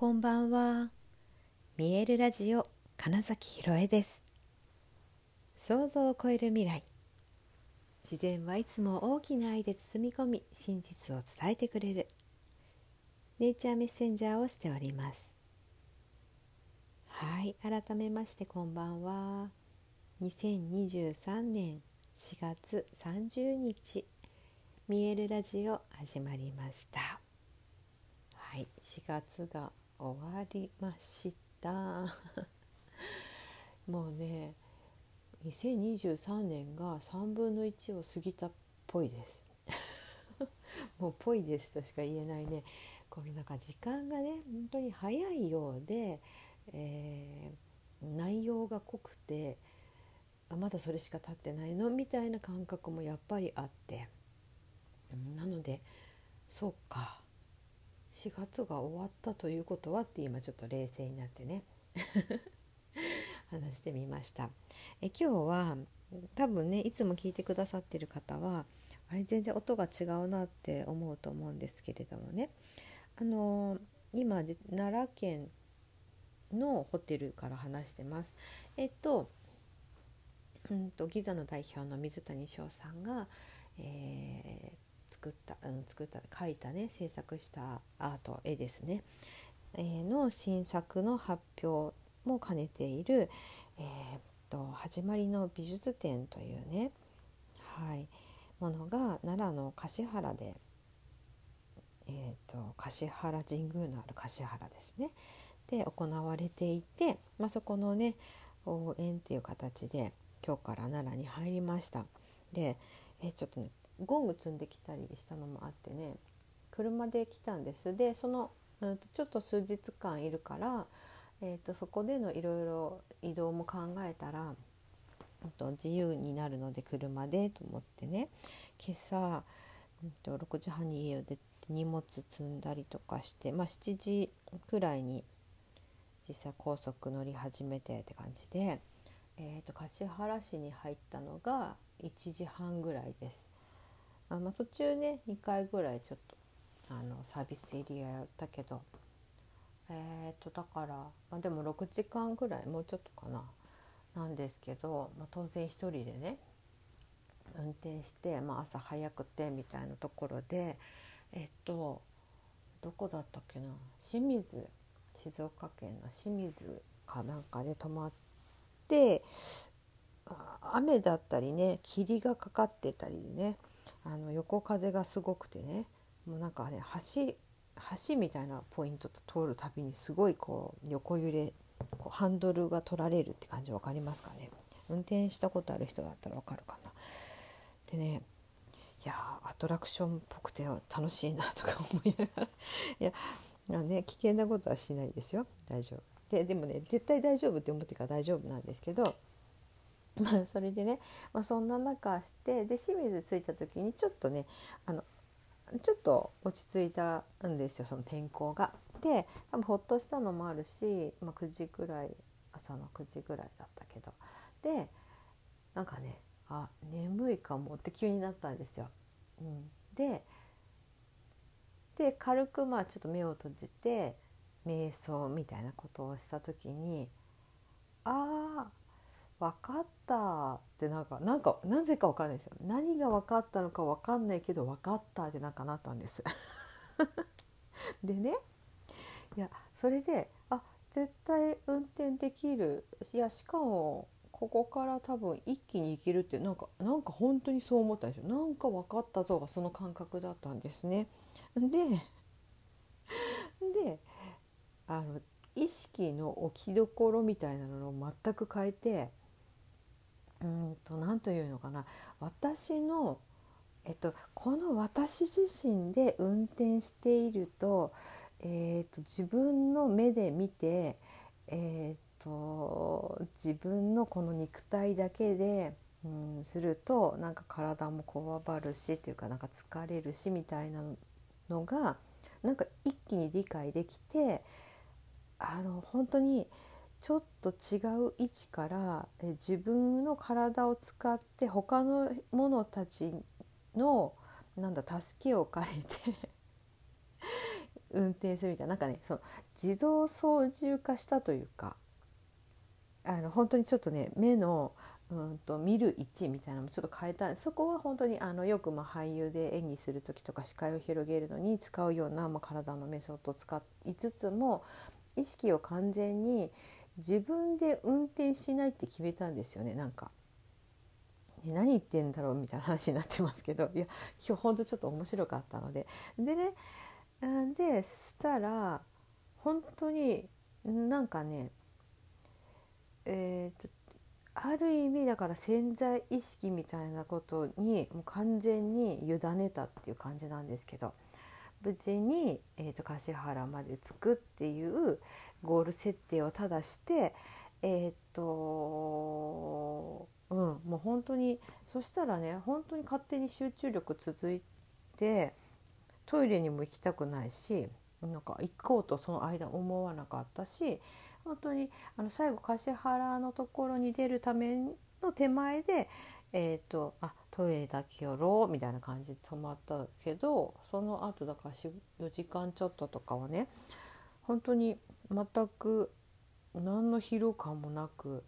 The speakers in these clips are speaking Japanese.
こんばんは。見えるラジオ金崎ひろえです。想像を超える未来。自然はいつも大きな愛で包み込み、真実を伝えてくれる。ネイチャーメッセンジャーをしております。はい、改めましてこんばんは。2023年4月30日、見えるラジオ始まりました。はい、4月が終わりました。もうね、2023年が3分の1を過ぎたっぽいです。もうぽいですとしか言えないね。このなんか時間がね、本当に早いようで、えー内容が濃くて、あまだそれしか経ってないの？みたいな感覚もやっぱりあって、なのでそうか4月が終わったということはって今ちょっと冷静になってね。話してみました。え今日は多分ねいつも聞いてくださってる方はあれ全然音が違うなって思うと思うんですけれどもね。あの今奈良県のホテルから話してます。えっとうんとギザの代表の水谷翔さんが、えー作った、うん、作った描いたね制作したアート絵ですね、えーの新作の発表も兼ねている「えーっと始まりの美術展」というね、はい、ものが奈良の橿原で、えーっと橿原神宮のある橿原ですねで行われていて、まあ、そこのね応援っていう形で今日から奈良に入りました。で、えちょっとねゴング積んできたりしたのもあってね。車で来たんです。でその、うん、ちょっと数日間いるから、えー、とそこでのいろいろ移動も考えたら、うんと自由になるので車でと思ってね。今朝、うん、と6時半に家を出て荷物積んだりとかして、まあ、7時くらいに実際高速乗り始めてって感じで、えー、と橿原市に入ったのが1時半ぐらいです。あまあ、途中ね2回ぐらいちょっとあのサービスエリアやったけどえー、とだから、まあ、でも6時間ぐらいもうちょっとかななんですけど、まあ、当然一人でね運転して、まあ、朝早くてみたいなところでえっとどこだったっけな清水静岡県の清水かなんかで泊まって雨だったりね霧がかかってたりねあの横風がすごくてねもうなんかね橋橋みたいなポイントと通るたびにすごいこう横揺れこうハンドルが取られるって感じ分かりますかね運転したことある人だったら分かるかな。でねいやアトラクションっぽくて楽しいなとか思いながらいやいやね危険なことはしないですよ大丈夫。ででもね絶対大丈夫って思ってから大丈夫なんですけど まあそれでね、まあ、そんな中してで清水着いた時にちょっとねあのちょっと落ち着いたんですよその天候が。で多分ほっとしたのもあるし、まあ、9時ぐらい朝の9時ぐらいだったけどでなんかねあ眠いかもって急になったんですよ。うん、でで軽くまあちょっと目を閉じて瞑想みたいなことをした時にああ分かった。ってなんかなんかなぜか分かんないですよ。何が分かったのか分かんないけど分かった。ってなんかなったんです。でね。いやそれであ絶対運転できる。いやしかもここから多分一気に行けるってなんかなんか本当にそう思ったんですよ。なんか分かったぞがその感覚だったんですね。でであの意識の置きどころみたいなのを全く変えてというのかな。私の、えっと、この私自身で運転していると,、えっと自分の目で見て、えっと自分のこの肉体だけで、うん、するとなんか体もこわばるしっていうかなんか疲れるしみたいなのがなんか一気に理解できてあの本当にちょっと違う位置からえ自分の体を使って他の者たちのなんだ助けを借りて 運転するみたいな。なんかねその自動操縦化したというかあの本当にちょっとね目のうんと見る位置みたいなのもちょっと変えた。そこは本当にあのよくまあ俳優で演技する時とか視界を広げるのに使うような、まあ、体のメソッドを使いつつも意識を完全に自分で運転しないって決めたんですよねなんか。何言ってんだろうみたいな話になってますけどいや今日ほんとちょっと面白かったのででねでしたら本当になんかねえー、とある意味だから潜在意識みたいなことにもう完全に委ねたっていう感じなんですけど無事に、えーと、橿原まで着くっていうゴール設定をただしてえっ、とうんもう本当にそしたらね本当に勝手に集中力続いてトイレにも行きたくないしなんか行こうとその間思わなかったし本当にあの最後橿原のところに出るための手前で、えーと、あトイレだけ寄ろうみたいな感じで止まったけどその後だから4時間ちょっととかはね本当に全く何の疲労感もなく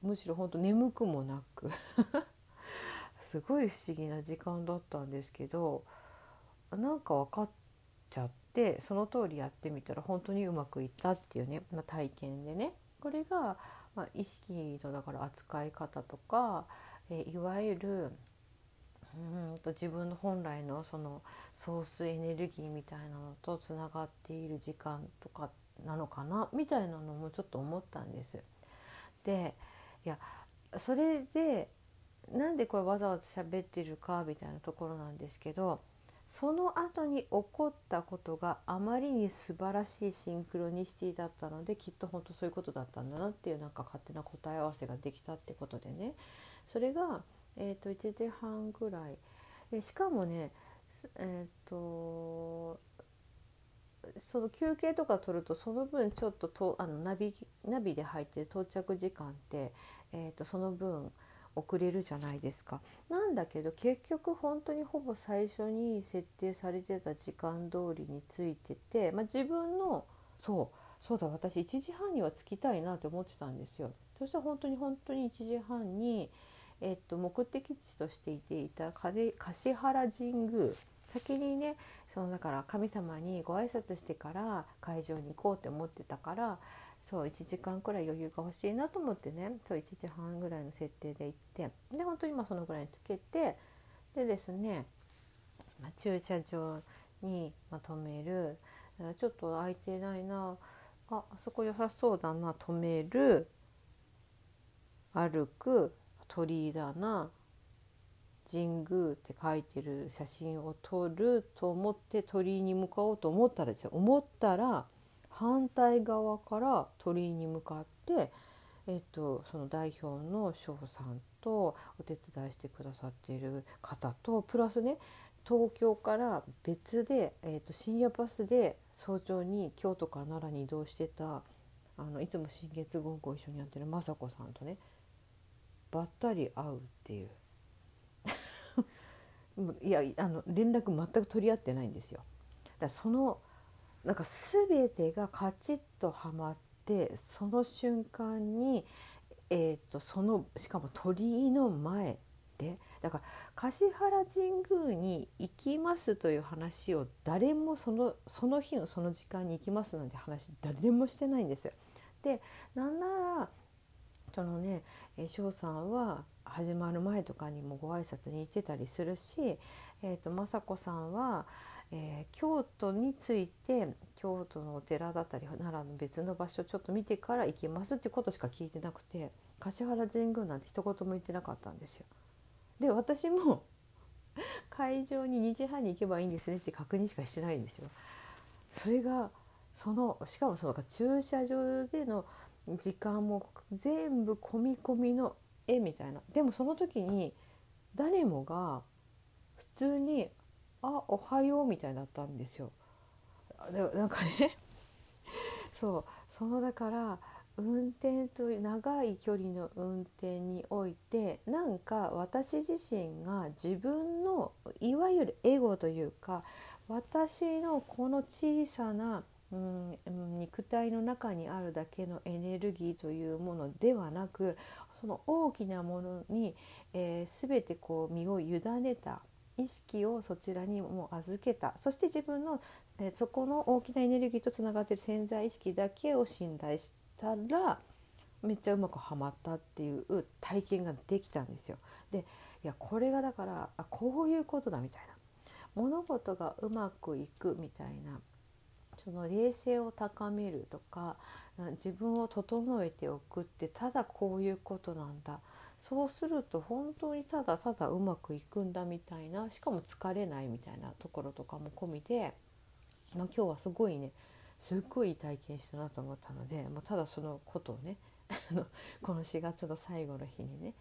むしろ本当眠くもなく すごい不思議な時間だったんですけどなんか分かっちゃってその通りやってみたら本当にうまくいったっていうね、まあ、体験でね。これが、まあ、意識のだから扱い方とか、えいわゆるうんと自分の本来のそのソースエネルギーみたいなのとつながっている時間とかなのかなみたいなのもちょっと思ったんです。でいやそれでなんでこれわざわざ喋ってるかみたいなところなんですけどその後に起こったことがあまりに素晴らしいシンクロニシティだったのできっと本当そういうことだったんだなっていうなんか勝手な答え合わせができたってことでねそれが、えー、と1時半ぐらいでしかもねえっ、ー、とその休憩とか取るとその分ちょっととあのナビナビで入ってる到着時間って、えー、とその分遅れるじゃないですか。なんだけど結局本当にほぼ最初に設定されてた時間通りについてて、まあ、自分のそうそうだ私1時半には着きたいなって思ってたんですよ。そしたら本当に本当に1時半に、えっと、目的地としていていた橿原神宮。先にねそのだから神様にご挨拶してから会場に行こうって思ってたからそう1時間くらい余裕が欲しいなと思ってねそう1時半ぐらいの設定で行ってで本当にまあそのぐらいにつけてでですね、まあ、駐車場に、ま止める。ちょっと空いてないな。ああそこ良さそうだな。止める。歩く。鳥居だな神宮って書いてる写真を撮ると思って鳥居に向かおうと思ったらですよ思ったら反対側から鳥居に向かって、えっと、その代表の翔さんとお手伝いしてくださっている方とプラスね東京から別で、えっと、深夜バスで早朝に京都から奈良に移動してたあのいつも新月号ご一緒にやってる雅子さんとねばったり会うっていう いやあの連絡全く取り合ってないんですよ。だそのなんか全てがカチッとはまってその瞬間に、えーと、そのしかも鳥居の前でだから橿原神宮に行きますという話を誰もそのその日のその時間に行きますなんて話誰もしてないんですよ。でなんならそのね翔さんは始まる前とかにもご挨拶に行ってたりするし、えーと、雅子さんはえー、京都について京都のお寺だったり奈良の別の場所ちょっと見てから行きますってことしか聞いてなくて橿原神宮なんて一言も言ってなかったんですよ。で私も会場に2時半に行けばいいんですねって確認しかしてないんですよ。それがそのしかもその駐車場での時間も全部込み込みの絵みたいなでもその時に誰もが普通にあおはようみたいだったんですよ。でなんかね そうそのだから運転という長い距離の運転においてなんか私自身が自分のいわゆるエゴというか私のこの小さな、うん、肉体の中にあるだけのエネルギーというものではなくその大きなものに、えー、全てこう身を委ねた意識をそちらにも預けた。そして自分の、えー、そこの大きなエネルギーとつながっている潜在意識だけを信頼したらめっちゃうまくはまったっていう体験ができたんですよ。でいやこれがだからあこういうことだみたいな。物事がうまくいくみたいな。その冷静を高めるとか自分を整えておくってただこういうことなんだ。そうすると本当にただただうまくいくんだみたいなしかも疲れないみたいなところとかも込みで、まあ、今日はすごいねすっごい体験したなと思ったのでもうただそのことをね この4月の最後の日にね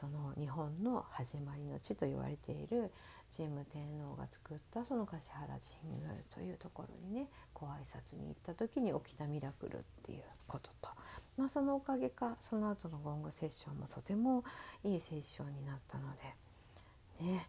その日本の始まりの地と言われている神武天皇が作ったその橿原神宮というところにねご挨拶に行った時に起きたミラクルっていうことと、まあ、そのおかげかその後のゴングセッションもとてもいいセッションになったので。ね。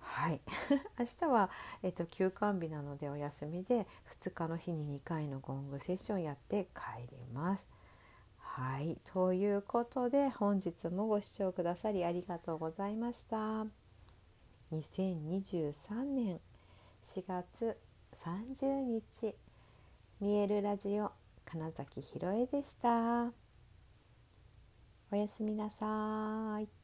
はい。明日は、えっと、休館日なのでお休みで2日の日に2回のゴングセッションやって帰ります。はいということで本日もご視聴くださりありがとうございました。2023年4月30日見えるラジオ金崎ひろえでした。おやすみなさい。